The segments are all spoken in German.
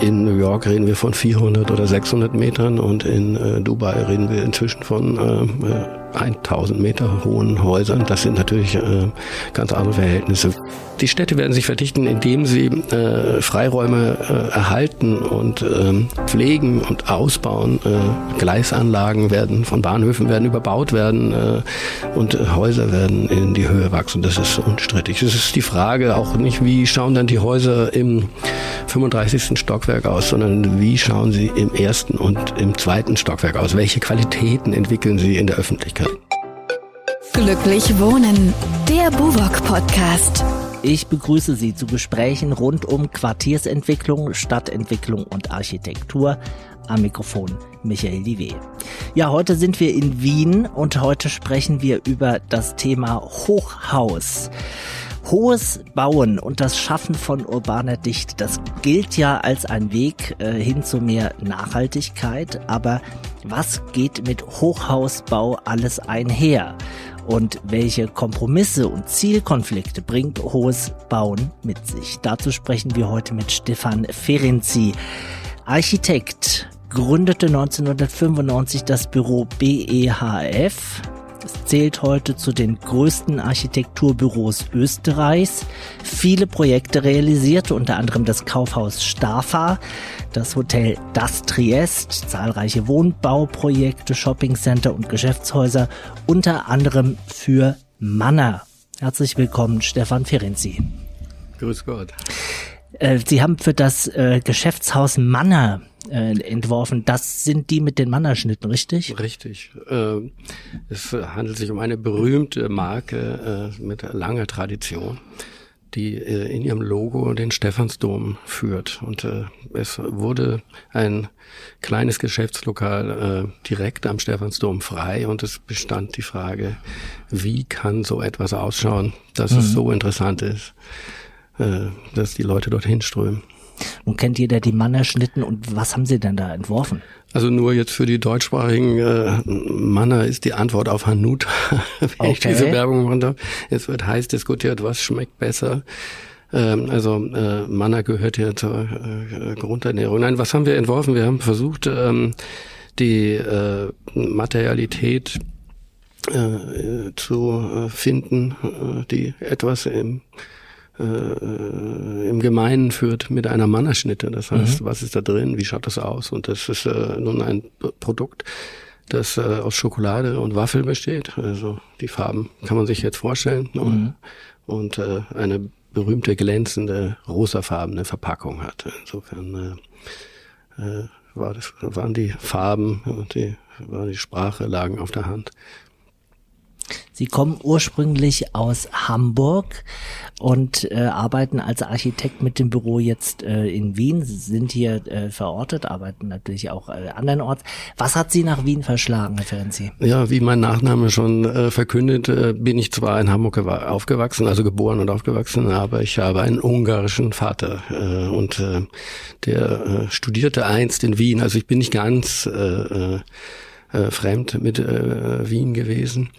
in New York reden wir von 400 oder 600 Metern und in äh, Dubai reden wir inzwischen von äh, 1000 äh, Meter hohen Häusern. Das sind natürlich äh, ganz andere Verhältnisse. Die Städte werden sich verdichten, indem sie äh, Freiräume äh, erhalten und äh, pflegen und ausbauen. Äh, Gleisanlagen werden von Bahnhöfen werden überbaut werden äh, und äh, Häuser werden in die Höhe wachsen. Das ist unstrittig. Es ist die Frage auch nicht, wie schauen dann die Häuser im 35. Stockwerk aus, sondern wie schauen sie im ersten und im zweiten Stockwerk aus? Welche Qualitäten entwickeln sie in der Öffentlichkeit? Glücklich Wohnen, der Buwok Podcast. Ich begrüße Sie zu Gesprächen rund um Quartiersentwicklung, Stadtentwicklung und Architektur. Am Mikrofon Michael Divé. Ja, heute sind wir in Wien und heute sprechen wir über das Thema Hochhaus. Hohes Bauen und das Schaffen von urbaner Dichte, das gilt ja als ein Weg äh, hin zu mehr Nachhaltigkeit, aber was geht mit Hochhausbau alles einher? Und welche Kompromisse und Zielkonflikte bringt hohes Bauen mit sich? Dazu sprechen wir heute mit Stefan Ferenzi, Architekt, gründete 1995 das Büro BEHF, es zählt heute zu den größten Architekturbüros Österreichs. Viele Projekte realisierte, unter anderem das Kaufhaus Stafa, das Hotel Das Triest, zahlreiche Wohnbauprojekte, Shoppingcenter und Geschäftshäuser, unter anderem für Manner. Herzlich willkommen, Stefan Ferenzi. Grüß Gott. Äh, Sie haben für das äh, Geschäftshaus Manner äh, entworfen. Das sind die mit den Mannerschnitten, richtig? Richtig. Äh, es handelt sich um eine berühmte Marke äh, mit langer Tradition, die äh, in ihrem Logo den Stephansdom führt. Und äh, es wurde ein kleines Geschäftslokal äh, direkt am Stephansdom frei und es bestand die Frage, wie kann so etwas ausschauen, dass mhm. es so interessant ist, dass die Leute dorthin strömen. Nun kennt jeder die Mannerschnitten und was haben Sie denn da entworfen? Also nur jetzt für die deutschsprachigen äh, Manner ist die Antwort auf Hanut, wenn okay. ich diese Werbung machen darf. Es wird heiß diskutiert, was schmeckt besser. Ähm, also äh, Manna gehört ja zur äh, Grundernährung. Nein, was haben wir entworfen? Wir haben versucht, ähm, die äh, Materialität äh, zu äh, finden, äh, die etwas im äh, im Gemeinen führt mit einer Mannerschnitte. Das heißt, mhm. was ist da drin? Wie schaut das aus? Und das ist äh, nun ein Produkt, das äh, aus Schokolade und Waffel besteht. Also die Farben kann man sich jetzt vorstellen. Mhm. Und äh, eine berühmte glänzende rosafarbene Verpackung hat. Insofern äh, äh, war das, waren die Farben und die, war die Sprache lagen auf der Hand. Sie kommen ursprünglich aus Hamburg und äh, arbeiten als Architekt mit dem Büro jetzt äh, in Wien, Sie sind hier äh, verortet, arbeiten natürlich auch äh, andernorts. Was hat Sie nach Wien verschlagen, Herr Ferenzi? Ja, wie mein Nachname schon äh, verkündet, äh, bin ich zwar in Hamburg aufgewachsen, also geboren und aufgewachsen, aber ich habe einen ungarischen Vater äh, und äh, der äh, studierte einst in Wien. Also ich bin nicht ganz äh, äh, äh fremd mit äh, Wien gewesen.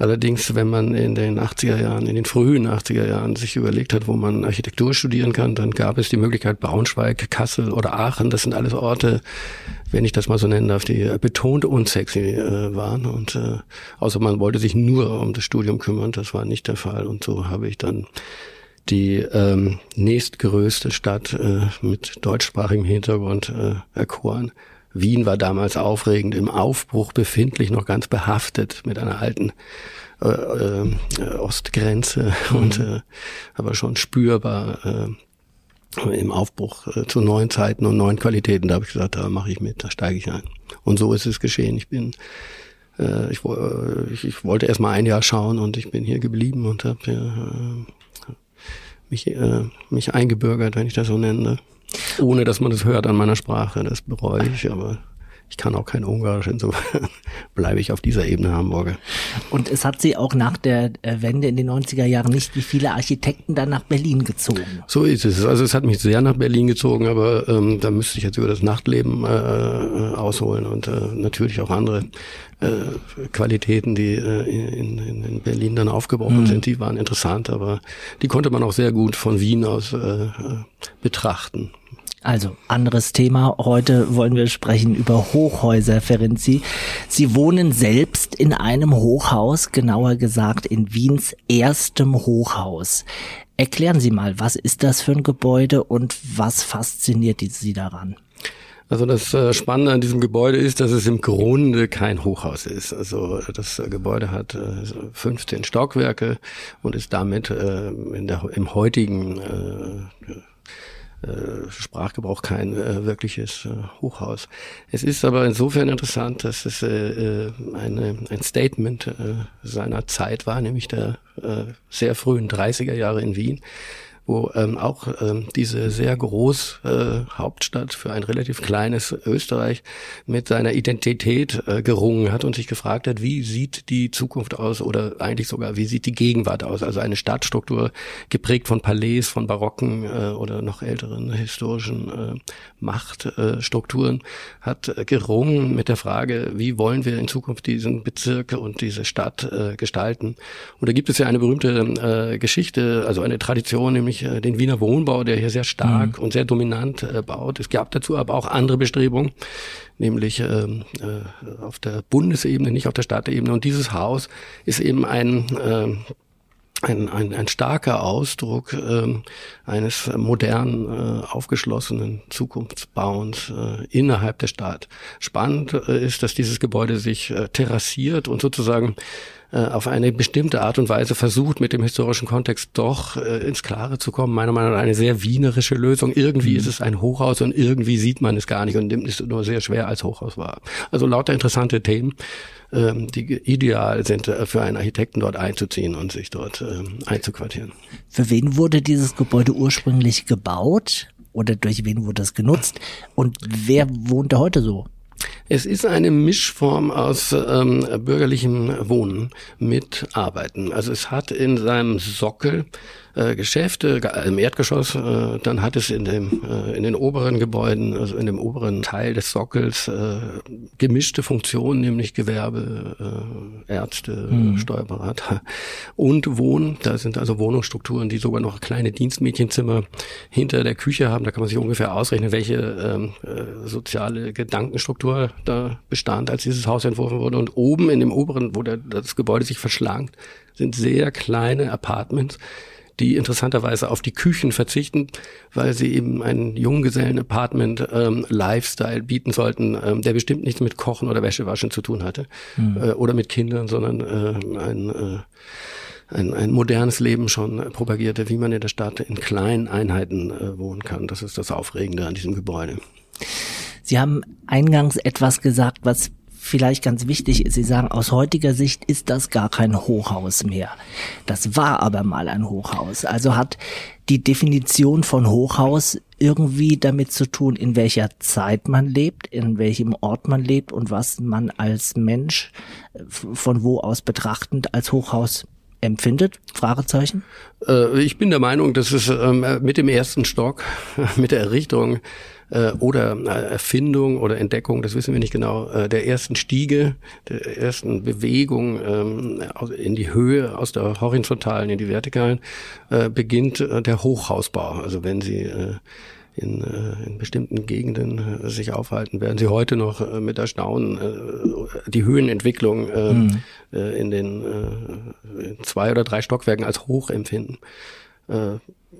Allerdings, wenn man in den 80er Jahren, in den frühen 80er Jahren sich überlegt hat, wo man Architektur studieren kann, dann gab es die Möglichkeit Braunschweig, Kassel oder Aachen. Das sind alles Orte, wenn ich das mal so nennen darf, die betont unsexy äh, waren. Und äh, außer man wollte sich nur um das Studium kümmern, das war nicht der Fall. Und so habe ich dann die ähm, nächstgrößte Stadt äh, mit deutschsprachigem Hintergrund äh, erkoren. Wien war damals aufregend, im Aufbruch befindlich, noch ganz behaftet mit einer alten äh, äh, Ostgrenze mhm. und äh, aber schon spürbar äh, im Aufbruch äh, zu neuen Zeiten und neuen Qualitäten. Da habe ich gesagt, da mache ich mit, da steige ich ein. Und so ist es geschehen. Ich bin äh, ich, äh, ich, ich wollte erst mal ein Jahr schauen und ich bin hier geblieben und habe äh, mich, äh, mich eingebürgert, wenn ich das so nenne. Ohne dass man das hört an meiner Sprache, das bereue ich, aber ich kann auch kein Ungarisch, insofern bleibe ich auf dieser Ebene Hamburger. Und es hat sie auch nach der äh, Wende in den 90er Jahren nicht wie viele Architekten dann nach Berlin gezogen. So ist es. Also es hat mich sehr nach Berlin gezogen, aber ähm, da müsste ich jetzt über das Nachtleben äh, ausholen und äh, natürlich auch andere äh, Qualitäten, die äh, in, in, in Berlin dann aufgebrochen mhm. sind, die waren interessant, aber die konnte man auch sehr gut von Wien aus äh, betrachten. Also, anderes Thema. Heute wollen wir sprechen über Hochhäuser, Ferenzi. Sie wohnen selbst in einem Hochhaus, genauer gesagt in Wiens erstem Hochhaus. Erklären Sie mal, was ist das für ein Gebäude und was fasziniert Sie daran? Also das äh, Spannende an diesem Gebäude ist, dass es im Grunde kein Hochhaus ist. Also das Gebäude hat 15 äh, Stockwerke und ist damit äh, in der, im heutigen äh, Sprachgebrauch kein äh, wirkliches äh, Hochhaus. Es ist aber insofern interessant, dass es äh, äh eine, ein Statement äh, seiner Zeit war, nämlich der äh, sehr frühen 30er Jahre in Wien, wo ähm, auch ähm, diese sehr groß äh, Hauptstadt für ein relativ kleines Österreich mit seiner Identität äh, gerungen hat und sich gefragt hat, wie sieht die Zukunft aus oder eigentlich sogar, wie sieht die Gegenwart aus? Also eine Stadtstruktur geprägt von Palais, von barocken äh, oder noch älteren historischen äh, Machtstrukturen hat äh, gerungen mit der Frage, wie wollen wir in Zukunft diesen Bezirk und diese Stadt äh, gestalten? Und da gibt es ja eine berühmte äh, Geschichte, also eine Tradition, nämlich äh, den Wiener Wohnbau, der hier sehr stark mhm. und sehr dominant äh, baut. Es gab dazu aber auch andere Bestrebungen, nämlich ähm, äh, auf der Bundesebene, nicht auf der Stadtebene. Und dieses Haus ist eben ein äh, ein, ein, ein starker Ausdruck ähm, eines modernen, äh, aufgeschlossenen Zukunftsbauens äh, innerhalb der Stadt. Spannend äh, ist, dass dieses Gebäude sich äh, terrassiert und sozusagen äh, auf eine bestimmte Art und Weise versucht, mit dem historischen Kontext doch äh, ins Klare zu kommen. Meiner Meinung nach eine sehr wienerische Lösung. Irgendwie mhm. ist es ein Hochhaus und irgendwie sieht man es gar nicht und nimmt es nur sehr schwer als Hochhaus wahr. Also lauter interessante Themen, ähm, die ideal sind äh, für einen Architekten dort einzuziehen und sich dort ähm, einzuquartieren. Für wen wurde dieses Gebäude ursprünglich gebaut? Oder durch wen wurde es genutzt? Und wer wohnt da heute so? Es ist eine Mischform aus ähm, bürgerlichem Wohnen mit Arbeiten. Also es hat in seinem Sockel äh, Geschäfte im Erdgeschoss, äh, dann hat es in dem äh, in den oberen Gebäuden, also in dem oberen Teil des Sockels äh, gemischte Funktionen, nämlich Gewerbe, äh, Ärzte, mhm. Steuerberater und Wohnen. Da sind also Wohnungsstrukturen, die sogar noch kleine Dienstmädchenzimmer hinter der Küche haben. Da kann man sich ungefähr ausrechnen, welche ähm, äh, soziale Gedankenstruktur da bestand, als dieses Haus entworfen wurde. Und oben in dem oberen, wo der, das Gebäude sich verschlankt, sind sehr kleine Apartments die interessanterweise auf die Küchen verzichten, weil sie eben einen Junggesellen-Apartment ähm, bieten sollten, ähm, der bestimmt nichts mit Kochen oder Wäschewaschen zu tun hatte mhm. äh, oder mit Kindern, sondern äh, ein äh, ein, ein modernes Leben schon propagierte, wie man in der Stadt in kleinen Einheiten äh, wohnen kann. Das ist das Aufregende an diesem Gebäude. Sie haben eingangs etwas gesagt, was vielleicht ganz wichtig ist, Sie sagen, aus heutiger Sicht ist das gar kein Hochhaus mehr. Das war aber mal ein Hochhaus. Also hat die Definition von Hochhaus irgendwie damit zu tun, in welcher Zeit man lebt, in welchem Ort man lebt und was man als Mensch äh, von wo aus betrachtend als Hochhaus empfindet? Fragezeichen? Äh, ich bin der Meinung, dass es ähm, mit dem ersten Stock, mit der Errichtung äh, oder äh, Erfindung oder Entdeckung, das wissen wir nicht genau, der ersten Stiege, der ersten Bewegung ähm, in die Höhe aus der horizontalen in die vertikalen, beginnt der Hochhausbau. Also wenn Sie in, äh, in bestimmten Gegenden äh, sich aufhalten, werden sie heute noch äh, mit Erstaunen die Höhenentwicklung mhm. in den zwei oder drei Stockwerken als hoch empfinden.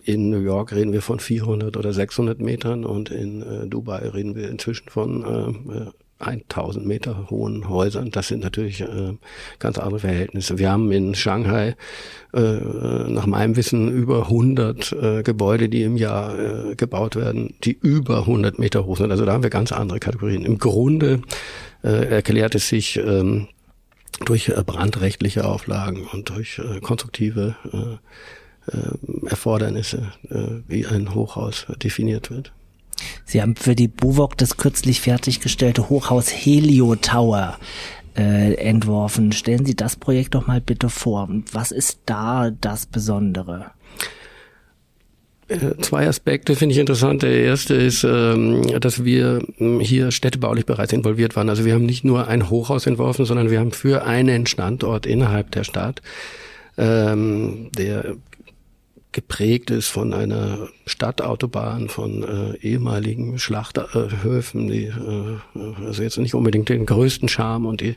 In New York reden wir von 400 oder 600 Metern und in Dubai reden wir inzwischen von 1000 Meter hohen Häusern. Das sind natürlich äh, ganz andere Verhältnisse. Wir haben in Shanghai äh, nach meinem Wissen über 100 äh, Gebäude, die im Jahr äh, gebaut werden, die über 100 Meter hoch sind. Also da haben wir ganz andere Kategorien. Im Grunde äh, erklärt es sich ähm, durch äh, brandrechtliche Auflagen und durch konstruktive Erfordernisse, wie ein Hochhaus definiert wird. Sie haben für die BUWOG das kürzlich fertiggestellte Hochhaus Helio Tower äh, entworfen. Stellen Sie das Projekt doch mal bitte vor. Was ist da das Besondere? Zwei Aspekte finde ich interessant. Der erste ist, ähm, dass wir ähm, hier städtebaulich bereits involviert waren. Also wir haben nicht nur ein Hochhaus entworfen, sondern wir haben für einen Standort innerhalb der Stadt, ähm, der geprägt ist von einer Stadtautobahn, von äh, ehemaligen Schlachthöfen, die äh, also jetzt nicht unbedingt den größten Charme und die,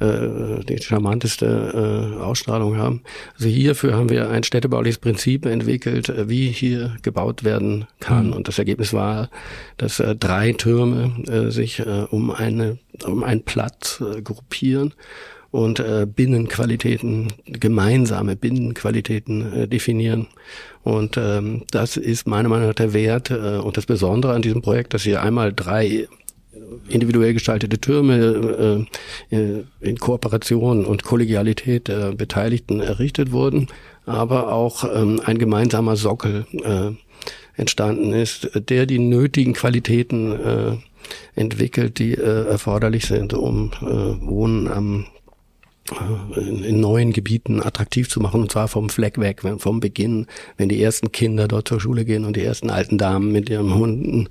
äh, die charmanteste äh, Ausstrahlung haben. Also hierfür haben wir ein städtebauliches Prinzip entwickelt, äh, wie hier gebaut werden kann. Mhm. Und das Ergebnis war, dass äh, drei Türme äh, sich äh, um eine um einen Platz äh, gruppieren und äh, Binnenqualitäten, gemeinsame Binnenqualitäten äh, definieren. Und ähm, das ist meiner Meinung nach der Wert äh, und das Besondere an diesem Projekt, dass hier einmal drei individuell gestaltete Türme äh, äh, in Kooperation und Kollegialität der Beteiligten errichtet wurden, aber auch ähm, ein gemeinsamer Sockel äh, entstanden ist, der die nötigen Qualitäten äh, entwickelt, die äh, erforderlich sind, um äh, Wohnen am äh, in, in, neuen Gebieten attraktiv zu machen und zwar vom Fleck weg, vom Beginn, wenn die ersten Kinder dort zur Schule gehen und die ersten alten Damen mit ihren Hunden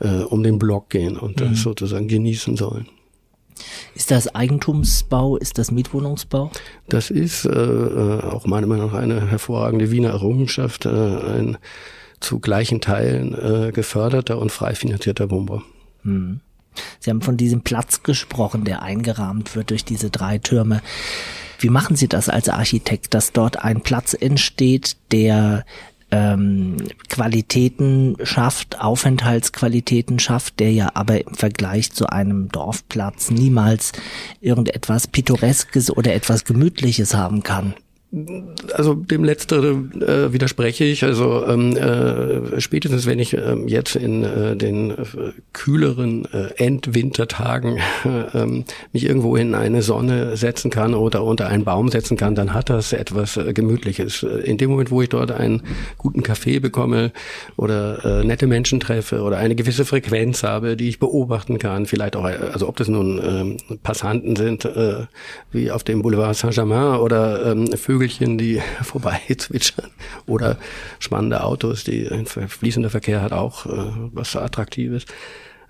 äh, um den Block gehen und mhm. das sozusagen genießen sollen. Ist das Eigentumsbau? Ist das Mietwohnungsbau? Das ist äh, äh auch meiner Meinung nach eine hervorragende Wiener Errungenschaft, äh, ein zu gleichen Teilen äh, geförderter und frei finanzierter Wohnbau. Mhm. Sie haben von diesem Platz gesprochen, der eingerahmt wird durch diese drei Türme. Wie machen Sie das als Architekt, dass dort ein Platz entsteht, der ähm, Qualitäten schafft, Aufenthaltsqualitäten schafft, der ja aber im Vergleich zu einem Dorfplatz niemals irgendetwas Pittoreskes oder etwas Gemütliches haben kann? Also dem Letzteren äh, widerspreche ich. Also ähm, äh, spätestens wenn ich äh, jetzt in äh, den äh, kühleren äh, Endwintertagen äh, mich irgendwo in eine Sonne setzen kann oder unter einen Baum setzen kann, dann hat das etwas äh, Gemütliches. In dem Moment, wo ich dort einen guten Kaffee bekomme oder nette Menschen treffe oder eine gewisse Frequenz habe, die ich beobachten kann, vielleicht auch, also ob das nun äh, Passanten sind, wie auf dem Boulevard Saint-Germain oder ähm, Vögelchen, die vorbei zwitschern oder spannende Autos, die ein fließender Verkehr hat auch äh, was Attraktives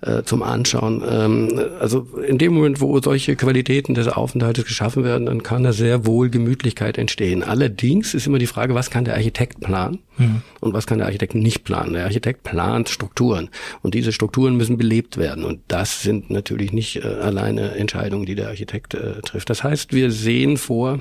äh, zum Anschauen. Ähm, also in dem Moment, wo solche Qualitäten des Aufenthaltes geschaffen werden, dann kann da sehr wohl Gemütlichkeit entstehen. Allerdings ist immer die Frage, was kann der Architekt planen mhm. und was kann der Architekt nicht planen. Der Architekt plant Strukturen und diese Strukturen müssen belebt werden und das sind natürlich nicht äh, alleine Entscheidungen, die der Architekt äh, trifft. Das heißt, wir sehen vor,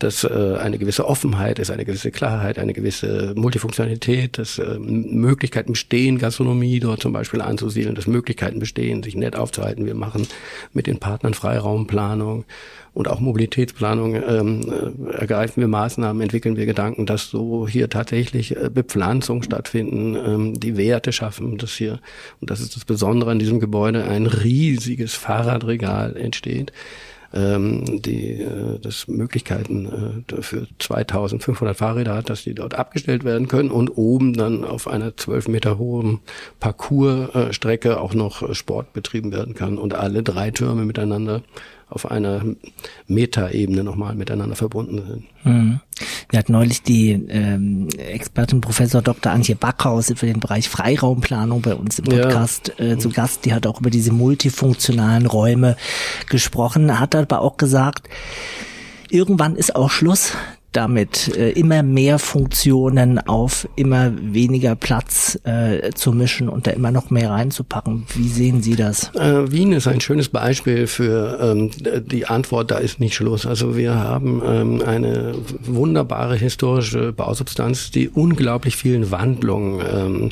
dass äh, eine gewisse Offenheit ist, eine gewisse Klarheit, eine gewisse Multifunktionalität, dass äh, Möglichkeiten bestehen, Gastronomie dort zum Beispiel anzusiedeln, dass Möglichkeiten bestehen, sich nett aufzuhalten. Wir machen mit den Partnern Freiraumplanung und auch Mobilitätsplanung ähm, äh, ergreifen wir Maßnahmen, entwickeln wir Gedanken, dass so hier tatsächlich äh, Bepflanzung stattfinden, ähm, die Werte schaffen, dass hier, und das ist das Besondere an diesem Gebäude, ein riesiges Fahrradregal entsteht ähm, die äh, das Möglichkeiten äh, für 2500 Fahrräder hat, dass die dort abgestellt werden können und oben dann auf einer 12 Meter hohen Parcoursstrecke äh, auch noch Sport betrieben werden kann und alle drei Türme miteinander auf einer Metaebene nochmal miteinander verbunden sind. Mhm. Wir hatten neulich die ähm, Expertin Professor Dr. Antje Backhaus für den Bereich Freiraumplanung bei uns im Podcast ja. äh, zu Gast. Die hat auch über diese multifunktionalen Räume gesprochen, hat aber auch gesagt, irgendwann ist auch Schluss damit äh, immer mehr Funktionen auf immer weniger Platz äh, zu mischen und da immer noch mehr reinzupacken. Wie sehen Sie das? Äh, Wien ist ein schönes Beispiel für ähm, die Antwort, da ist nicht Schluss. Also wir haben ähm, eine wunderbare historische Bausubstanz, die unglaublich vielen Wandlungen ähm,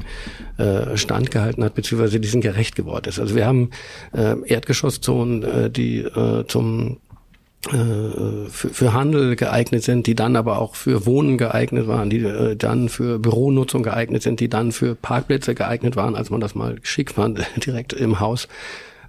äh, standgehalten hat, beziehungsweise diesen gerecht geworden ist. Also wir haben äh, Erdgeschosszonen, äh, die äh, zum für, für Handel geeignet sind, die dann aber auch für Wohnen geeignet waren, die äh, dann für Büronutzung geeignet sind, die dann für Parkplätze geeignet waren, als man das mal schick fand, direkt im Haus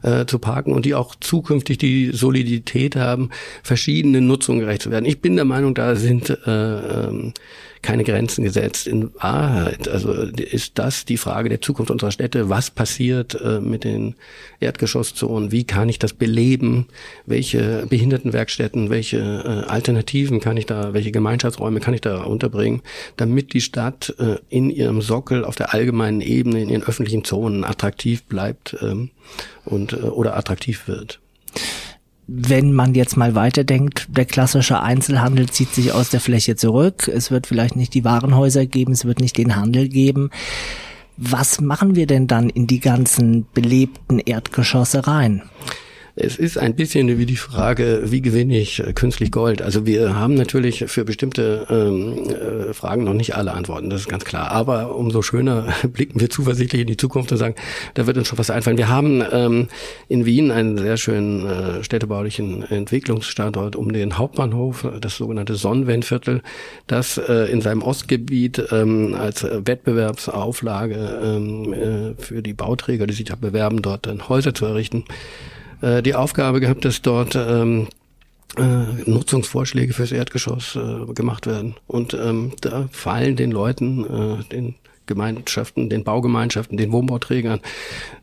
äh, zu parken und die auch zukünftig die Solidität haben, verschiedene Nutzungen gerecht zu werden. Ich bin der Meinung, da sind äh, ähm, keine Grenzen gesetzt. In Wahrheit, also ist das die Frage der Zukunft unserer Städte. Was passiert äh, mit den Erdgeschosszonen? Wie kann ich das beleben? Welche Behindertenwerkstätten, welche äh, Alternativen kann ich da, welche Gemeinschaftsräume kann ich da unterbringen, damit die Stadt äh, in ihrem Sockel auf der allgemeinen Ebene, in ihren öffentlichen Zonen attraktiv bleibt ähm, und oder attraktiv wird. Wenn man jetzt mal weiterdenkt, der klassische Einzelhandel zieht sich aus der Fläche zurück. Es wird vielleicht nicht die Warenhäuser geben, es wird nicht den Handel geben. Was machen wir denn dann in die ganzen belebten Erdgeschosse rein? Es ist ein bisschen wie die Frage, wie gewinne ich äh, künstlich Gold? Also wir haben natürlich für bestimmte ähm, äh, Fragen noch nicht alle Antworten, das ist ganz klar. Aber umso schöner blicken wir zuversichtlich in die Zukunft und sagen, da wird uns schon was einfallen. Wir haben ähm, in Wien einen sehr schönen äh, städtebaulichen Entwicklungsstandort um den Hauptbahnhof, das sogenannte Sonnenwendviertel, das äh, in seinem Ostgebiet ähm, als Wettbewerbsauflage ähm, äh, für die Bauträger, die sich da bewerben, dort dann Häuser zu errichten, äh, die Aufgabe gehabt, dass dort ähm, äh, Nutzungsvorschläge fürs Erdgeschoss äh, gemacht werden. Und ähm, da fallen den Leuten, äh, den Gemeinschaften, den Baugemeinschaften, den Wohnbauträgern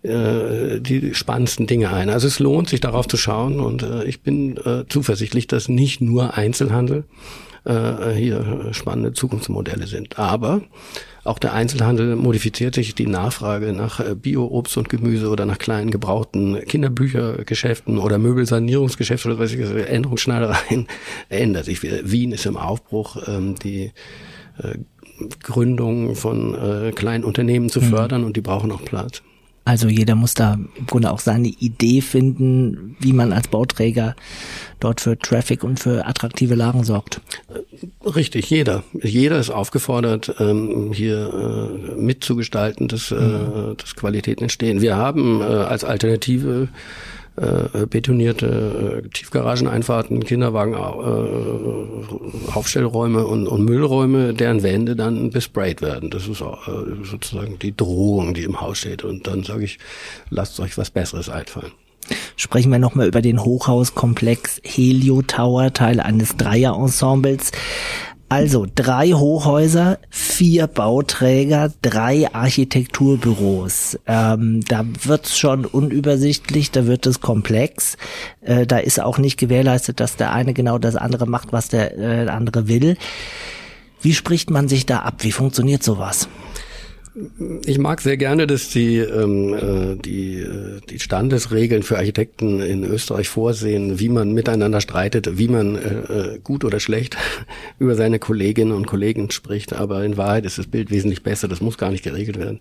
äh, die spannendsten Dinge ein. Also es lohnt sich darauf zu schauen und äh, ich bin äh, zuversichtlich, dass nicht nur Einzelhandel äh, hier spannende Zukunftsmodelle sind. Aber auch der Einzelhandel modifiziert sich. Die Nachfrage nach äh, Bio-Obst und Gemüse oder nach kleinen gebrauchten Kinderbüchergeschäften oder Möbelsanierungsgeschäften oder was ich, Änderungsschneidereien ändert sich. Wien ist im Aufbruch. Ähm, die äh, Gründung von äh, kleinen Unternehmen zu mhm. fördern und die brauchen auch Platz. Also jeder muss da im Grunde auch seine Idee finden, wie man als Bauträger dort für Traffic und für attraktive Lagen sorgt. Richtig, jeder. Jeder ist aufgefordert, ähm, hier äh, mitzugestalten, dass, äh, mhm. dass Qualitäten entstehen. Wir haben äh, als Alternative äh, betonierte äh, Tiefgarageneinfahrten, Kinderwagen, äh, Aufstellräume und, und Müllräume, deren Wände dann besprayt werden. Das ist auch, äh, sozusagen die Drohung, die im Haus steht. Und dann sage ich, lasst euch was Besseres einfallen. Sprechen wir nochmal über den Hochhauskomplex Helio Tower, Teil eines Dreier-Ensembles. Also drei Hochhäuser, vier Bauträger, drei Architekturbüros. Ähm, da wird's schon unübersichtlich, da wird es komplex. Äh, da ist auch nicht gewährleistet, dass der eine genau das andere macht, was der äh, andere will. Wie spricht man sich da ab? Wie funktioniert sowas? Ich mag sehr gerne, dass die, ähm, äh, die, äh, die Standesregeln für Architekten in Österreich vorsehen, wie man miteinander streitet, wie man äh, äh gut oder schlecht über seine Kolleginnen und Kollegen spricht. Aber in Wahrheit ist das Bild wesentlich besser. Das muss gar nicht geregelt werden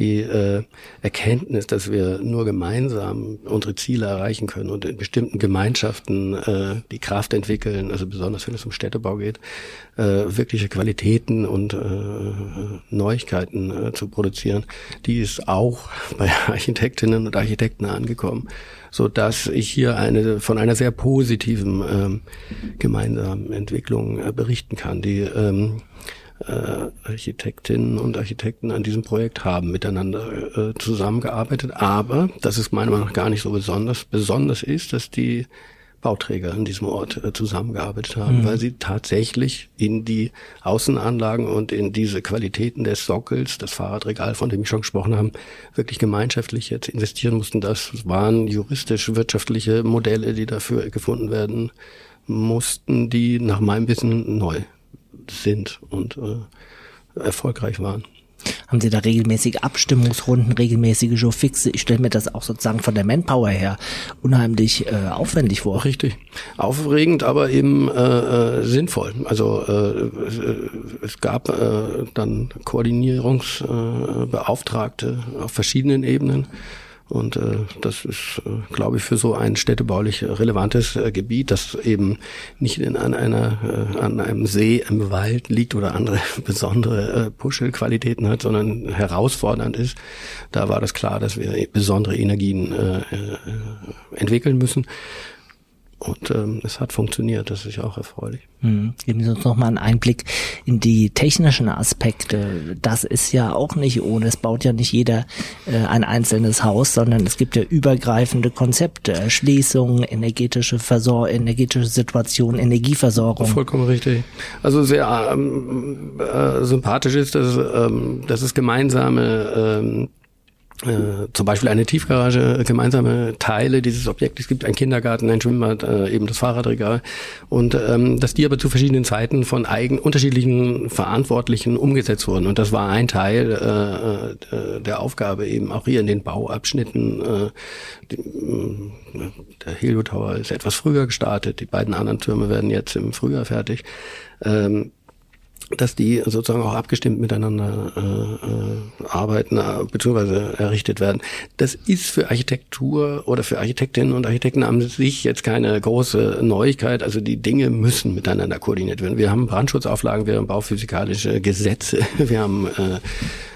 die äh, Erkenntnis, dass wir nur gemeinsam unsere Ziele erreichen können und in bestimmten Gemeinschaften äh, die Kraft entwickeln, also besonders wenn es um Städtebau geht, äh, wirkliche Qualitäten und äh, Neuigkeiten äh, zu produzieren, die ist auch bei Architektinnen und Architekten angekommen, so dass ich hier eine von einer sehr positiven ähm, gemeinsamen Entwicklung äh, berichten kann, die ähm, äh, Architektinnen und Architekten an diesem Projekt haben miteinander äh, zusammengearbeitet. Aber, das ist meiner Meinung nach gar nicht so besonders, besonders ist, dass die Bauträger an diesem Ort äh, zusammengearbeitet haben, mhm. weil sie tatsächlich in die Außenanlagen und in diese Qualitäten des Sockels, das Fahrradregal, von dem ich schon gesprochen habe, wirklich gemeinschaftlich jetzt investieren mussten. Das waren juristisch-wirtschaftliche Modelle, die dafür gefunden werden mussten, die nach meinem Wissen neu sind und äh, erfolgreich waren. Haben Sie da regelmäßige Abstimmungsrunden, regelmäßige Showfixe? Ich stelle mir das auch sozusagen von der Manpower her unheimlich äh, aufwendig vor. Richtig. Aufregend, aber eben äh, äh, sinnvoll. Also äh, es gab äh, dann Koordinierungsbeauftragte äh, auf verschiedenen Ebenen und äh, das ist, äh, glaube ich, für so ein städtebaulich relevantes äh, Gebiet, das eben nicht in, an, einer, äh, an einem See im Wald liegt oder andere besondere äh, Puschelqualitäten hat, sondern herausfordernd ist. Da war das klar, dass wir besondere Energien äh, äh, entwickeln müssen. Und ähm, es hat funktioniert, das ist auch erfreulich. Hm. Geben Sie uns noch mal einen Einblick in die technischen Aspekte. Das ist ja auch nicht ohne. Es baut ja nicht jeder äh, ein einzelnes Haus, sondern es gibt ja übergreifende Konzepte, Erschließung, energetische Versorgung, energetische Situation, Energieversorgung. Vollkommen richtig. Also sehr ähm, äh, sympathisch ist, dass, ähm, dass es gemeinsame ähm, äh, zum Beispiel eine Tiefgarage, äh, gemeinsame Teile dieses Objektes gibt, ein Kindergarten, ein Schwimmbad, äh, eben das Fahrradregal und ähm, dass die aber zu verschiedenen Zeiten von eigen unterschiedlichen Verantwortlichen umgesetzt wurden und das war ein Teil äh, äh der Aufgabe eben auch hier in den Bauabschnitten. Äh, die, äh, der Helio Tower ist etwas früher gestartet, die beiden anderen Türme werden jetzt im Frühjahr fertig. Ähm, dass die sozusagen auch abgestimmt miteinander äh, äh, arbeiten äh, bzw. errichtet werden. Das ist für Architektur oder für Architektinnen und Architekten an sich jetzt keine große Neuigkeit. Also die Dinge müssen miteinander koordiniert werden. Wir haben Brandschutzauflagen, wir haben bauphysikalische Gesetze, wir haben äh,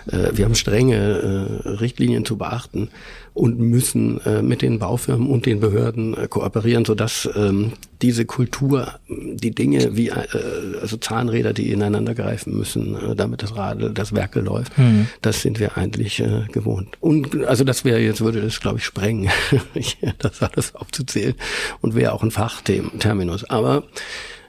wir haben strenge äh, Richtlinien zu beachten und müssen äh, mit den Baufirmen und den Behörden äh, kooperieren, sodass ähm, diese Kultur, die Dinge wie äh, also Zahnräder, die ineinander greifen müssen, äh, damit das Radl, das Werkel läuft, mhm. das sind wir eigentlich äh, gewohnt. Und also das wäre jetzt würde das glaube ich sprengen, das alles aufzuzählen und wäre auch ein Fachterminus. Aber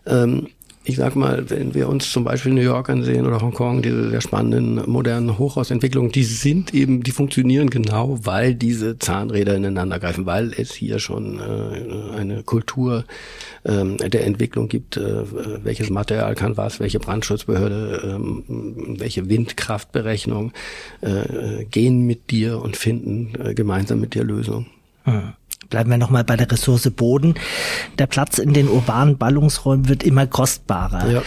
ähm, ich sag mal, wenn wir uns zum Beispiel New York ansehen oder Hongkong, diese sehr spannenden modernen Hochhausentwicklungen, die sind eben, die funktionieren genau, weil diese Zahnräder ineinander greifen, weil es hier schon äh, eine Kultur ähm, der Entwicklung gibt, äh, welches Material kann was, welche Brandschutzbehörde, ähm, welche Windkraftberechnung äh, gehen mit dir und finden äh, gemeinsam mit dir Lösungen. Hm. Bleiben wir nochmal bei der Ressource Boden. Der Platz in den urbanen Ballungsräumen wird immer kostbarer. Ja.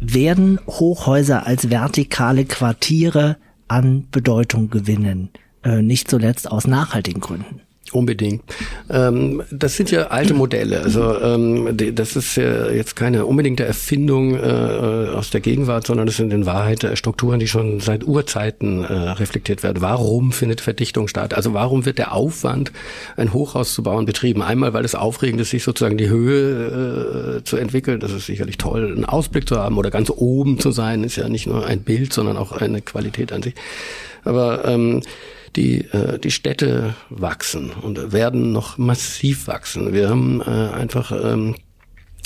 Werden Hochhäuser als vertikale Quartiere an Bedeutung gewinnen? Äh, nicht zuletzt aus nachhaltigen Gründen. Unbedingt. Ähm, das sind ja alte Modelle. Also ähm, das ist ja jetzt keine unbedingte Erfindung äh, aus der Gegenwart, sondern das sind in Wahrheit äh, Strukturen, die schon seit Urzeiten äh, reflektiert werden. Warum findet Verdichtung statt? Also warum wird der Aufwand, ein Hochhaus zu bauen, betrieben? Einmal, weil es aufregend ist, sich sozusagen die Höhe äh, zu entwickeln. Das ist sicherlich toll, einen Ausblick zu haben oder ganz oben zu sein, ist ja nicht nur ein Bild, sondern auch eine Qualität an sich. Aber ähm, die, äh, die Städte wachsen und werden noch massiv wachsen. Wir haben äh, einfach ähm,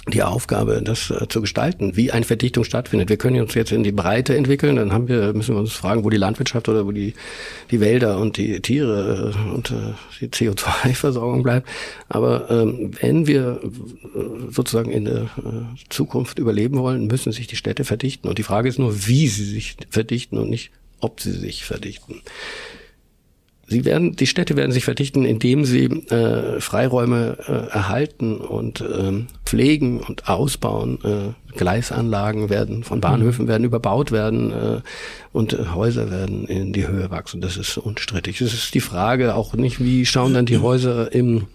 die Aufgabe, das äh, zu gestalten, wie eine Verdichtung stattfindet. Wir können uns jetzt in die Breite entwickeln, dann haben wir, müssen wir uns fragen, wo die Landwirtschaft oder wo die, die Wälder und die Tiere äh, und äh, die CO2-Versorgung bleibt. Aber ähm, wenn wir äh, sozusagen in der Zukunft überleben wollen, müssen sich die Städte verdichten. Und die Frage ist nur, wie sie sich verdichten und nicht, ob sie sich verdichten. Sie werden, die Städte werden sich verdichten, indem sie äh, Freiräume äh, erhalten und äh, pflegen und ausbauen. Äh, Gleisanlagen werden von Bahnhöfen mhm. werden überbaut werden äh, und äh, Häuser werden in die Höhe wachsen. Das ist unstrittig. Es ist die Frage auch nicht, wie schauen dann die Häuser im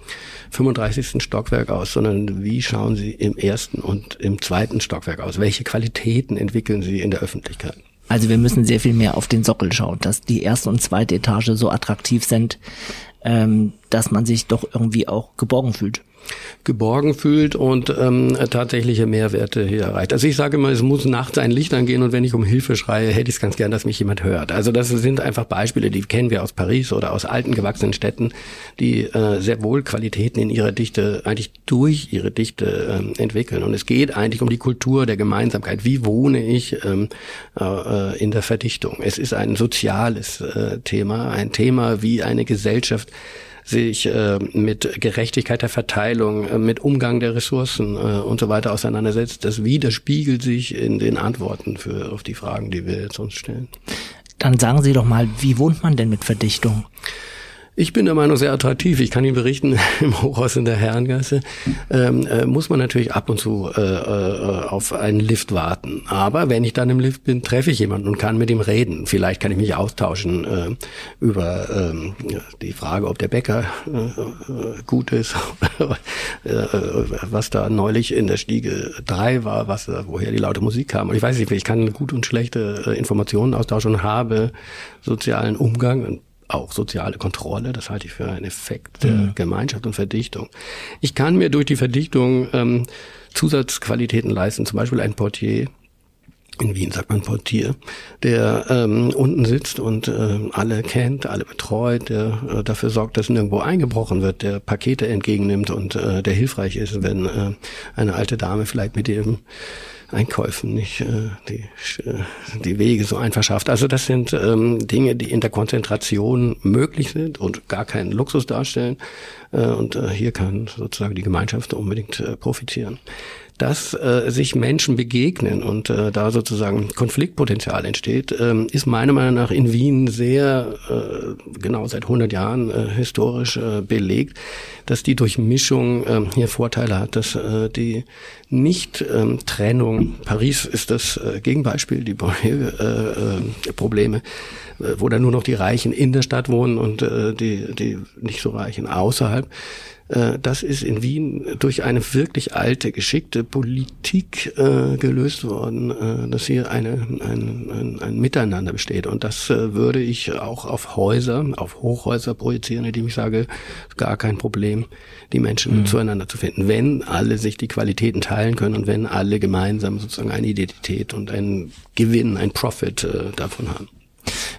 35. Stockwerk aus, sondern wie schauen sie im ersten und im zweiten Stockwerk aus? Welche Qualitäten entwickeln sie in der Öffentlichkeit? Also wir müssen sehr viel mehr auf den Sockel schauen, dass die erste und zweite Etage so attraktiv sind, ähm, dass man sich doch irgendwie auch geborgen fühlt geborgen fühlt und ähm, tatsächliche Mehrwerte hier erreicht. Also ich sage immer, es muss nachts ein Licht angehen und wenn ich um Hilfe schreie, hätte ich es ganz gern, dass mich jemand hört. Also das sind einfach Beispiele, die kennen wir aus Paris oder aus alten gewachsenen Städten, die äh, sehr wohl Qualitäten in ihrer Dichte eigentlich durch ihre Dichte ähm, entwickeln. Und es geht eigentlich um die Kultur der Gemeinsamkeit. Wie wohne ich ähm, äh, in der Verdichtung? Es ist ein soziales äh, Thema, ein Thema, wie eine Gesellschaft sich äh, mit Gerechtigkeit der Verteilung, äh, mit Umgang der Ressourcen äh, und so weiter auseinandersetzt, das widerspiegelt sich in den Antworten für auf die Fragen, die wir jetzt uns stellen. Dann sagen Sie doch mal, wie wohnt man denn mit Verdichtung? Ich bin der Meinung, sehr attraktiv. Ich kann Ihnen berichten, im Hochhaus in der Herrengasse ähm, äh, muss man natürlich ab und zu äh, äh, auf einen Lift warten. Aber wenn ich dann im Lift bin, treffe ich jemanden und kann mit ihm reden. Vielleicht kann ich mich austauschen äh, über ähm, die Frage, ob der Bäcker äh, äh gut ist, äh, was da neulich in der Stiege 3 war, was, woher die laute Musik kam. Und ich weiß nicht, ich kann gut und schlechte äh, Informationen austauschen und habe sozialen Umgang auch soziale Kontrolle. Das halte ich für einen Effekt der mhm. Gemeinschaft und Verdichtung. Ich kann mir durch die Verdichtung ähm, Zusatzqualitäten leisten, zum Beispiel ein Portier. In Wien sagt man Portier, der ähm, unten sitzt und äh, alle kennt, alle betreut, der äh, dafür sorgt, dass nirgendwo eingebrochen wird, der Pakete entgegennimmt und äh, der hilfreich ist, wenn äh, eine alte Dame vielleicht mit ihrem Einkäufen nicht äh, die, äh, die Wege so einfach schafft. Also das sind ähm, Dinge, die in der Konzentration möglich sind und gar keinen Luxus darstellen. Äh, und äh, hier kann sozusagen die Gemeinschaft unbedingt äh, profitieren dass äh, sich Menschen begegnen und äh, da sozusagen Konfliktpotenzial entsteht, ähm, ist meiner Meinung nach in Wien sehr, äh, genau seit 100 Jahren äh, historisch äh, belegt, dass die Durchmischung äh, hier Vorteile hat, dass äh, die Nicht-Trennung, ähm, Paris ist das äh, Gegenbeispiel, die äh, äh, Probleme, äh, wo dann nur noch die Reichen in der Stadt wohnen und äh, die, die nicht so Reichen außerhalb, das ist in Wien durch eine wirklich alte, geschickte Politik äh, gelöst worden, äh, dass hier eine, ein, ein, ein Miteinander besteht. Und das äh, würde ich auch auf Häuser, auf Hochhäuser projizieren, indem ich sage, gar kein Problem, die Menschen mhm. zueinander zu finden, wenn alle sich die Qualitäten teilen können und wenn alle gemeinsam sozusagen eine Identität und einen Gewinn, ein Profit äh, davon haben.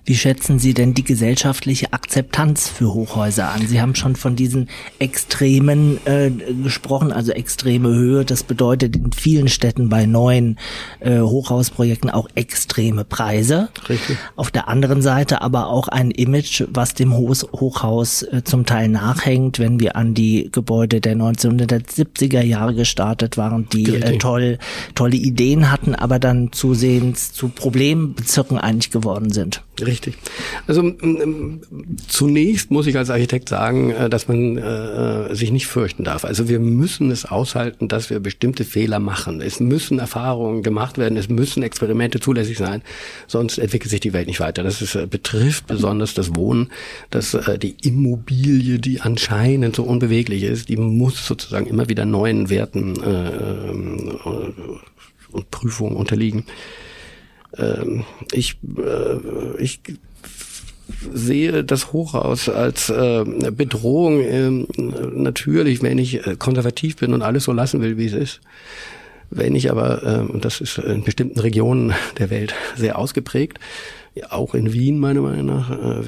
Wie schätzen Sie denn die gesellschaftliche Akzeptanz für Hochhäuser an? Sie haben schon von diesen Extremen äh, gesprochen, also extreme Höhe. Das bedeutet in vielen Städten bei neuen äh, Hochhausprojekten auch extreme Preise. Richtig. Auf der anderen Seite aber auch ein Image, was dem Hochhaus äh, zum Teil nachhängt, wenn wir an die Gebäude der 1970er Jahre gestartet waren, die äh, toll, tolle Ideen hatten, aber dann zusehends zu Problembezirken eigentlich geworden sind. Richtig. Also zunächst muss ich als Architekt sagen, äh, dass man äh, sich nicht fürchten darf. Also wir müssen es aushalten, dass wir bestimmte Fehler machen. Es müssen Erfahrungen gemacht werden, es müssen Experimente zulässig sein, sonst entwickelt sich die Welt nicht weiter. Das ist, äh, betrifft besonders das Wohnen, dass äh, die Immobilie, die anscheinend so unbeweglich ist, die muss sozusagen immer wieder neuen Werten äh, äh und Prüfungen unterliegen. Ähm, ich, äh, ich sehe das Hochhaus als äh, Bedrohung, äh, natürlich, wenn ich äh, konservativ bin und alles so lassen will, wie es ist. Wenn ich aber, äh, und das ist in bestimmten Regionen der Welt sehr ausgeprägt, auch in Wien meiner Meinung nach, äh,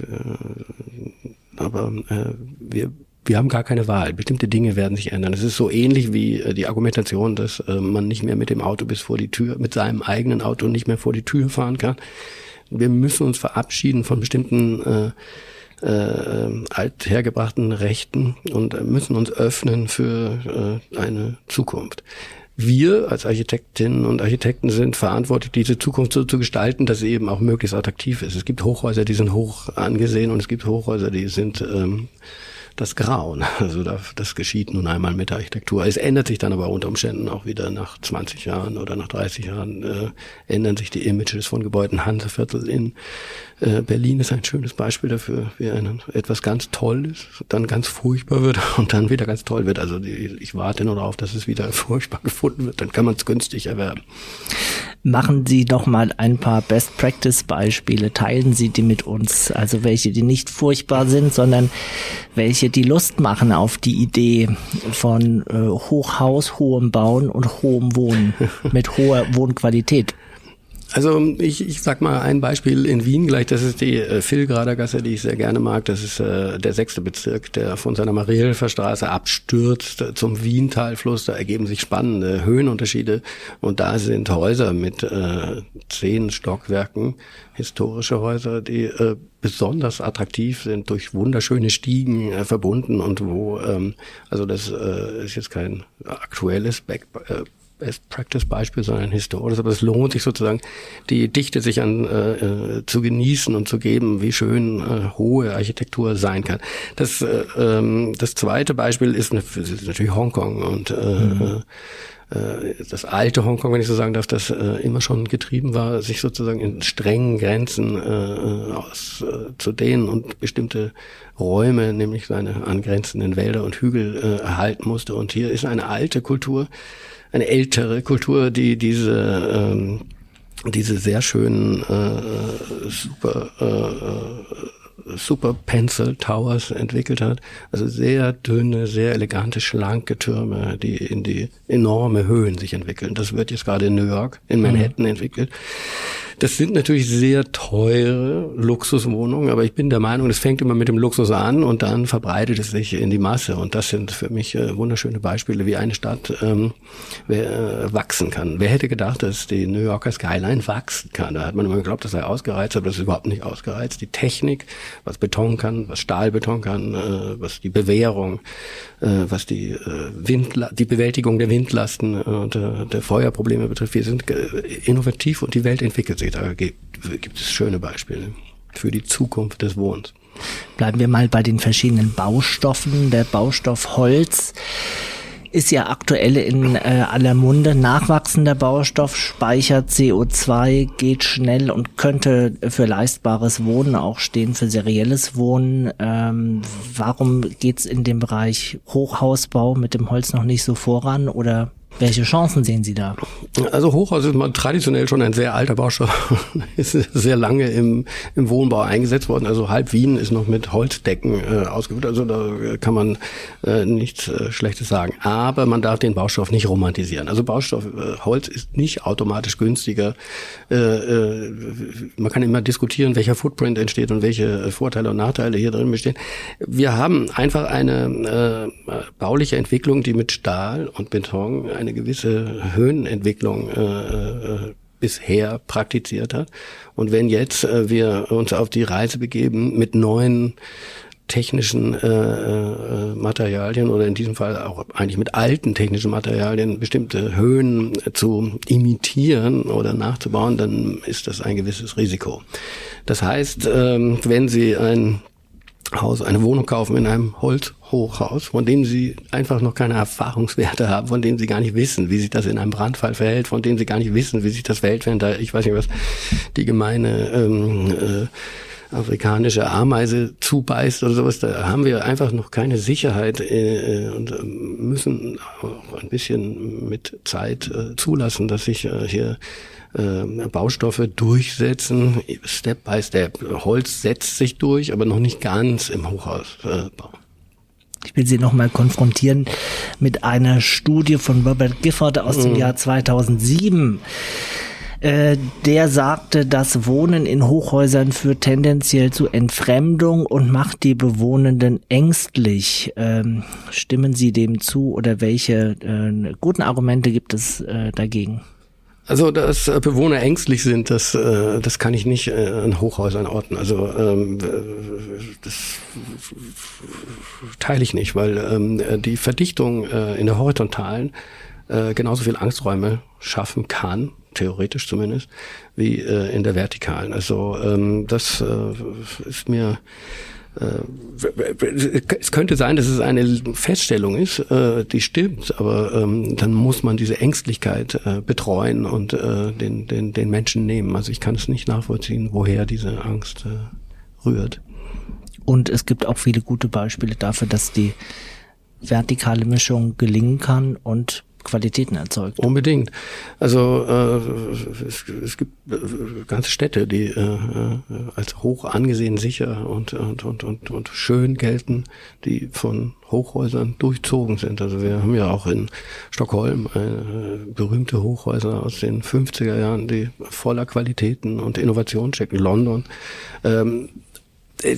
aber äh, wir wir haben gar keine Wahl. Bestimmte Dinge werden sich ändern. Es ist so ähnlich wie äh, die Argumentation, dass äh, man nicht mehr mit dem Auto bis vor die Tür, mit seinem eigenen Auto nicht mehr vor die Tür fahren kann. Wir müssen uns verabschieden von bestimmten äh, äh, althergebrachten Rechten und müssen uns öffnen für äh, eine Zukunft. Wir als Architektinnen und Architekten sind verantwortlich, diese Zukunft so zu gestalten, dass sie eben auch möglichst attraktiv ist. Es gibt Hochhäuser, die sind hoch angesehen und es gibt Hochhäuser, die sind ähm, das Grauen. Also das geschieht nun einmal mit der Architektur. Es ändert sich dann aber unter Umständen auch wieder nach 20 Jahren oder nach 30 Jahren äh, ändern sich die Images von Gebäuden. Hanseviertel in äh, Berlin ist ein schönes Beispiel dafür, wie ein, etwas ganz Tolles dann ganz furchtbar wird und dann wieder ganz toll wird. Also die, ich warte nur darauf, dass es wieder furchtbar gefunden wird. Dann kann man es günstig erwerben. Machen Sie doch mal ein paar Best Practice Beispiele. Teilen Sie die mit uns. Also welche, die nicht furchtbar sind, sondern welche, die Lust machen auf die Idee von äh, Hochhaus, hohem Bauen und hohem Wohnen mit hoher Wohnqualität. Also ich, ich sag mal ein Beispiel in Wien gleich, das ist die äh, Filgrader Gasse, die ich sehr gerne mag. Das ist äh, der sechste Bezirk, der von seiner Mariehilfer Straße abstürzt zum Wientalfluss. Da ergeben sich spannende Höhenunterschiede und da sind Häuser mit äh, zehn Stockwerken, historische Häuser, die äh, besonders attraktiv sind, durch wunderschöne Stiegen äh, verbunden und wo, ähm, also das äh, ist jetzt kein aktuelles Back, äh, Best Practice Beispiel, sondern historisch. Aber es lohnt sich sozusagen, die Dichte sich an äh, äh, zu genießen und zu geben, wie schön äh, hohe Architektur sein kann. Das äh, ähm, das zweite Beispiel ist, ist natürlich Hongkong und äh, mhm. äh, das alte Hongkong, wenn ich so sagen darf, das äh, immer schon getrieben war, sich sozusagen in strengen Grenzen äh, aus, äh, zu dehnen und bestimmte Räume, nämlich seine angrenzenden Wälder und Hügel äh, erhalten musste. Und hier ist eine alte Kultur, eine ältere Kultur, die diese ähm, diese sehr schönen äh, super äh, super Pencil Towers entwickelt hat. Also sehr dünne, sehr elegante, schlanke Türme, die in die enorme Höhen sich entwickeln. Das wird jetzt gerade in New York, in Manhattan mhm. entwickelt. Das sind natürlich sehr teure Luxuswohnungen, aber ich bin der Meinung, es fängt immer mit dem Luxus an und dann verbreitet es sich in die Masse. Und das sind für mich äh, wunderschöne Beispiele, wie eine Stadt ähm, wer, äh, wachsen kann. Wer hätte gedacht, dass die New Yorker Skyline wachsen kann? Da hat man immer geglaubt, das sei ausgereizt, aber das ist überhaupt nicht ausgereizt. Die Technik, was Beton kann, was Stahlbeton kann, äh, was die Bewährung, äh, was die äh, Windla die Bewältigung der Windlasten und äh, der Feuerprobleme betrifft. Wir sind äh, innovativ und die Welt entwickelt sich. Da gibt, es schöne Beispiele für die Zukunft des Wohnens. Bleiben wir mal bei den verschiedenen Baustoffen. Der Baustoff Holz ist ja aktuell in äh, aller Munde. Nachwachsender Baustoff speichert CO2, geht schnell und könnte für leistbares Wohnen auch stehen, für serielles Wohnen. Ähm, warum geht's in dem Bereich Hochhausbau mit dem Holz noch nicht so voran oder welche Chancen sehen Sie da? Also Hochhaus ist mal traditionell schon ein sehr alter Baustoff, ist sehr lange im, im Wohnbau eingesetzt worden. Also halb Wien ist noch mit Holzdecken äh, ausgeführt. Also da kann man äh, nichts äh, Schlechtes sagen. Aber man darf den Baustoff nicht romantisieren. Also Baustoff äh, Holz ist nicht automatisch günstiger. Äh, äh, man kann immer diskutieren, welcher Footprint entsteht und welche Vorteile und Nachteile hier drin bestehen. Wir haben einfach eine äh, bauliche Entwicklung, die mit Stahl und Beton eine gewisse Höhenentwicklung äh, äh, bisher praktiziert hat. Und wenn jetzt äh, wir uns auf die Reise begeben mit neuen technischen äh, äh, Materialien oder in diesem Fall auch eigentlich mit alten technischen Materialien bestimmte Höhen zu imitieren oder nachzubauen, dann ist das ein gewisses Risiko. Das heißt, ähm, wenn Sie ein Haus, eine Wohnung kaufen in einem Holzhochhaus, von dem sie einfach noch keine Erfahrungswerte haben, von denen sie gar nicht wissen, wie sich das in einem Brandfall verhält, von denen sie gar nicht wissen, wie sich das verhält, wenn da, ich weiß nicht was, die gemeine ähm, äh, afrikanische Ameise zubeißt oder sowas, da haben wir einfach noch keine Sicherheit äh, und äh, müssen auch ein bisschen mit Zeit äh, zulassen, dass sich äh, hier äh, Baustoffe durchsetzen, Step by Step. Holz setzt sich durch, aber noch nicht ganz im Hochhausbau. Ich will Sie nochmal konfrontieren mit einer Studie von Robert Gifford aus dem mhm. Jahr 2007. Äh, der sagte, das Wohnen in Hochhäusern führt tendenziell zu Entfremdung und macht die Bewohnenden ängstlich. Ähm, stimmen Sie dem zu oder welche äh, guten Argumente gibt es äh, dagegen? Also, dass Bewohner ängstlich sind, das, äh, das kann ich nicht äh, an Hochhäusern orten. Also ähm, das teile ich nicht, weil ähm, die Verdichtung in der horizontalen genauso viel Angsträume schaffen kann, theoretisch zumindest, wie in der vertikalen. Also ähm, das ist mir äh, es könnte sein, dass es eine Feststellung ist, äh, die stimmt, aber ähm, dann muss man diese Ängstlichkeit äh, betreuen und den, den, den Menschen nehmen. Also ich kann es nicht nachvollziehen, woher diese Angst rührt. Und es gibt auch viele gute Beispiele dafür, dass die vertikale Mischung gelingen kann und Qualitäten erzeugt. Unbedingt. Also äh, es, es gibt äh, ganze Städte, die äh, äh, als hoch angesehen sicher und, und, und, und, und schön gelten, die von Hochhäusern durchzogen sind. Also wir haben ja auch in Stockholm äh, berühmte Hochhäuser aus den 50er Jahren, die voller Qualitäten und Innovation stecken. London. Ähm, äh,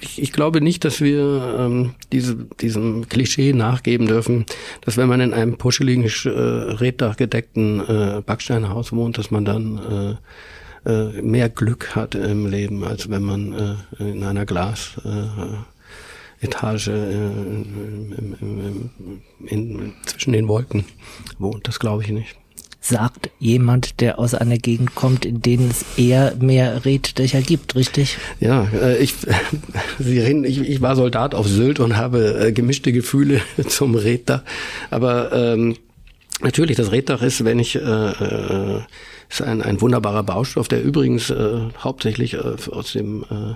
ich, ich glaube nicht, dass wir ähm, diese, diesem Klischee nachgeben dürfen, dass wenn man in einem puscheligen, äh, reddachgedeckten äh, Backsteinhaus wohnt, dass man dann äh, äh, mehr Glück hat im Leben, als wenn man äh, in einer Glas äh, Etage äh, im, im, im, in, zwischen den Wolken wohnt. Das glaube ich nicht sagt jemand, der aus einer Gegend kommt, in denen es eher mehr Reddächer gibt, richtig? Ja, äh, ich, Sie reden, ich, ich war Soldat auf Sylt und habe äh, gemischte Gefühle zum Reddach. Aber ähm, natürlich, das Reddach ist, wenn ich äh, äh, ist ein, ein wunderbarer Baustoff, der übrigens äh, hauptsächlich äh, aus dem äh,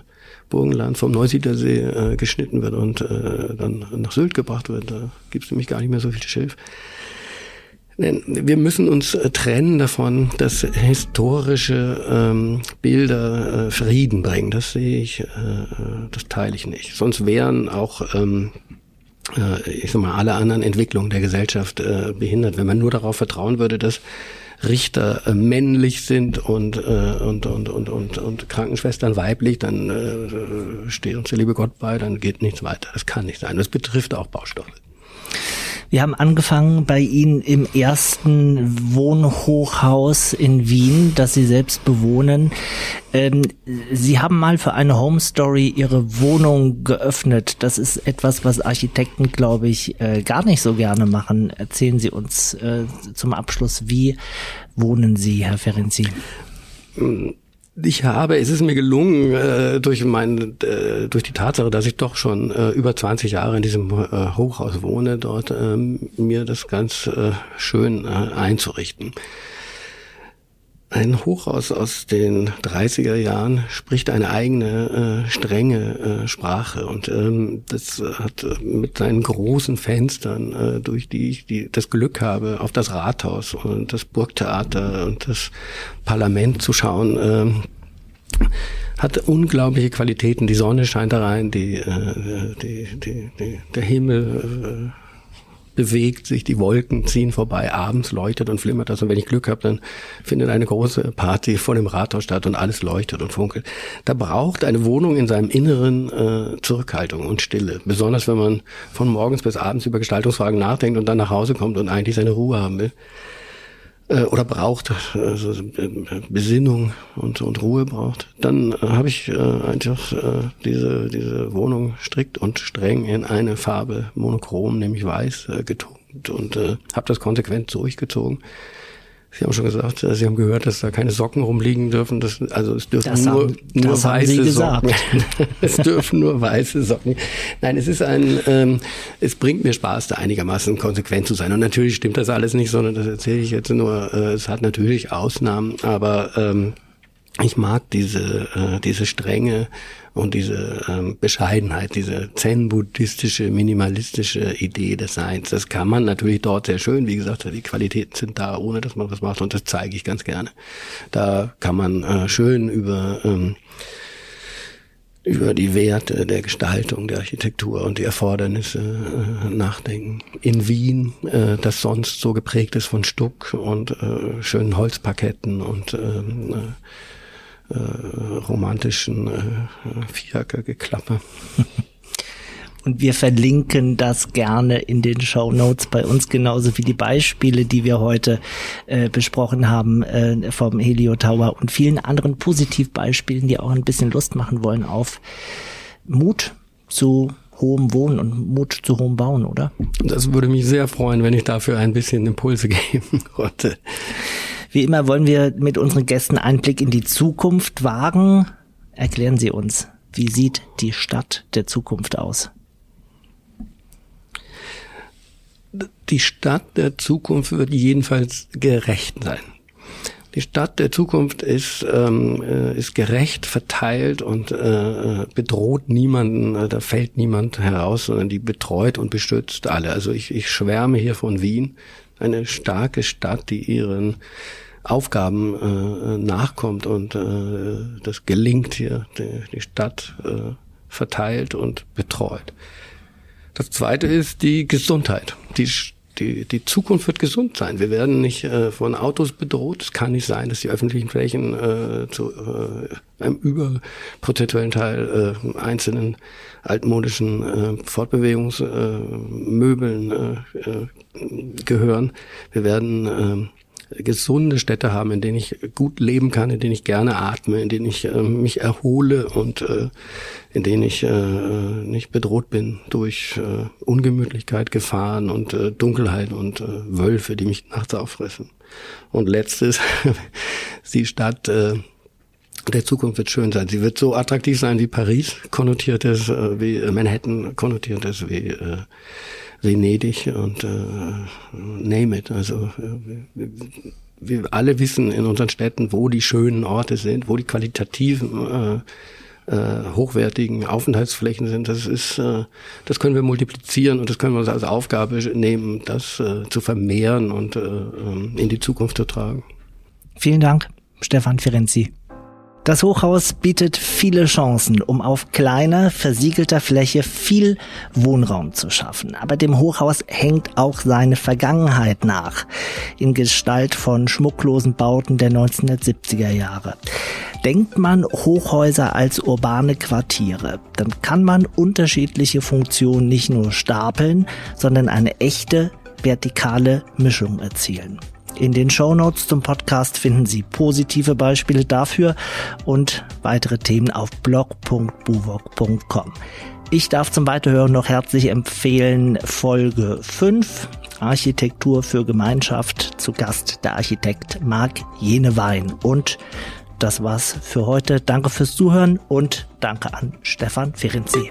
Burgenland vom Neusiedlersee äh, geschnitten wird und äh, dann nach Sylt gebracht wird. Da gibt es nämlich gar nicht mehr so viel Schilf. Wir müssen uns äh, trennen davon, dass historische ähm, Bilder äh, Frieden bringen. Das sehe ich, äh, das teile ich nicht. Sonst wären auch ähm, äh, ich sag mal, alle anderen Entwicklungen der Gesellschaft äh, behindert, wenn man nur darauf vertrauen würde, dass Richter äh, männlich sind und, äh, und, und, und, und, und Krankenschwestern weiblich, dann äh, steht uns der liebe Gott bei, dann geht nichts weiter. Das kann nicht sein. Das betrifft auch Baustoffe. Wir haben angefangen bei Ihnen im ersten Wohnhochhaus in Wien, das Sie selbst bewohnen. Ähm, Sie haben mal für eine Home Story Ihre Wohnung geöffnet. Das ist etwas, was Architekten, glaube ich, äh, gar nicht so gerne machen. Erzählen Sie uns äh, zum Abschluss, wie wohnen Sie, Herr Ferenzi? Ich habe, es ist mir gelungen, äh, durch mein, äh, durch die Tatsache, dass ich doch schon äh, über 20 Jahre in diesem äh, Hochhaus wohne, dort äh, mir das ganz äh, schön äh, einzurichten. Ein Hochhaus aus den 30er Jahren spricht eine eigene, äh, strenge äh, Sprache und ähm, das hat äh, mit seinen großen Fenstern, äh, durch die ich die, das Glück habe, auf das Rathaus und das Burgtheater und das Parlament zu schauen, äh, hat unglaubliche Qualitäten. Die Sonne scheint da rein, die, äh, die, die, die der Himmel äh, bewegt sich, die Wolken ziehen vorbei, abends leuchtet und flimmert das. Und wenn ich Glück habe, dann findet eine große Party vor dem Rathaus statt und alles leuchtet und funkelt. Da braucht eine Wohnung in seinem Inneren äh, Zurückhaltung und Stille. Besonders wenn man von morgens bis abends über Gestaltungsfragen nachdenkt und dann nach Hause kommt und eigentlich seine Ruhe haben will äh, oder braucht, also Besinnung und, und Ruhe braucht, dann habe ich äh, einfach äh, diese, diese Wohnung strikt und streng in eine Farbe monochrom, nämlich weiß, äh, getont und äh, habe das konsequent durchgezogen. Sie haben schon gesagt, äh, Sie haben gehört, dass da keine Socken rumliegen dürfen. Das, also es dürfen das nur, haben, nur weiße Socken. es dürfen nur weiße Socken. Nein, es ist ein, ähm, es bringt mir Spaß, da einigermaßen konsequent zu sein. Und natürlich stimmt das alles nicht, sondern das erzähle ich jetzt nur. Äh, es hat natürlich Ausnahmen, aber ähm, ich mag diese, äh, diese Strenge und diese ähm, Bescheidenheit, diese zen-buddhistische, minimalistische Idee des Seins. Das kann man natürlich dort sehr schön, wie gesagt, die Qualitäten sind da, ohne dass man was macht und das zeige ich ganz gerne. Da kann man äh, schön über ähm, über die Werte der Gestaltung der Architektur und die Erfordernisse äh, nachdenken. In Wien, äh, das sonst so geprägt ist von Stuck und äh, schönen Holzparketten und ähm, äh, äh, romantischen äh, Vierecke-Geklappe. Und wir verlinken das gerne in den Show Notes bei uns, genauso wie die Beispiele, die wir heute äh, besprochen haben äh, vom Helio Tower und vielen anderen Positivbeispielen, die auch ein bisschen Lust machen wollen auf Mut zu hohem Wohnen und Mut zu hohem Bauen, oder? Das würde mich sehr freuen, wenn ich dafür ein bisschen Impulse geben konnte. Wie immer wollen wir mit unseren Gästen Einblick in die Zukunft wagen. Erklären Sie uns, wie sieht die Stadt der Zukunft aus? Die Stadt der Zukunft wird jedenfalls gerecht sein. Die Stadt der Zukunft ist, ähm, äh, ist gerecht verteilt und äh, bedroht niemanden, äh, da fällt niemand heraus, sondern die betreut und beschützt alle. Also ich, ich schwärme hier von Wien, eine starke Stadt, die ihren Aufgaben äh, nachkommt und äh, das gelingt hier, die, die Stadt äh, verteilt und betreut. Das zweite ist die Gesundheit. Die, die, die Zukunft wird gesund sein. Wir werden nicht äh, von Autos bedroht. Es kann nicht sein, dass die öffentlichen Flächen äh, zu äh, einem überprozentuellen Teil äh, einzelnen altmodischen äh, Fortbewegungsmöbeln äh, äh, gehören. Wir werden äh, gesunde Städte haben, in denen ich gut leben kann, in denen ich gerne atme, in denen ich äh, mich erhole und äh, in denen ich äh, nicht bedroht bin durch äh, Ungemütlichkeit, Gefahren und äh, Dunkelheit und äh, Wölfe, die mich nachts auffressen. Und letztes, die Stadt äh, der Zukunft wird schön sein. Sie wird so attraktiv sein, wie Paris konnotiert ist, äh, wie Manhattan konnotiert ist, wie äh, Venedig und äh, name it. Also äh, wir alle wissen in unseren Städten, wo die schönen Orte sind, wo die qualitativen äh, äh, hochwertigen Aufenthaltsflächen sind. Das ist, äh, das können wir multiplizieren und das können wir uns als Aufgabe nehmen, das äh, zu vermehren und äh, ähm, in die Zukunft zu tragen. Vielen Dank, Stefan Ferenzi. Das Hochhaus bietet viele Chancen, um auf kleiner, versiegelter Fläche viel Wohnraum zu schaffen. Aber dem Hochhaus hängt auch seine Vergangenheit nach, in Gestalt von schmucklosen Bauten der 1970er Jahre. Denkt man Hochhäuser als urbane Quartiere, dann kann man unterschiedliche Funktionen nicht nur stapeln, sondern eine echte vertikale Mischung erzielen. In den Shownotes zum Podcast finden Sie positive Beispiele dafür und weitere Themen auf blog.buwok.com. Ich darf zum Weiterhören noch herzlich empfehlen Folge 5 Architektur für Gemeinschaft zu Gast der Architekt Marc Jenewein und das war's für heute. Danke fürs Zuhören und danke an Stefan Ferenczi.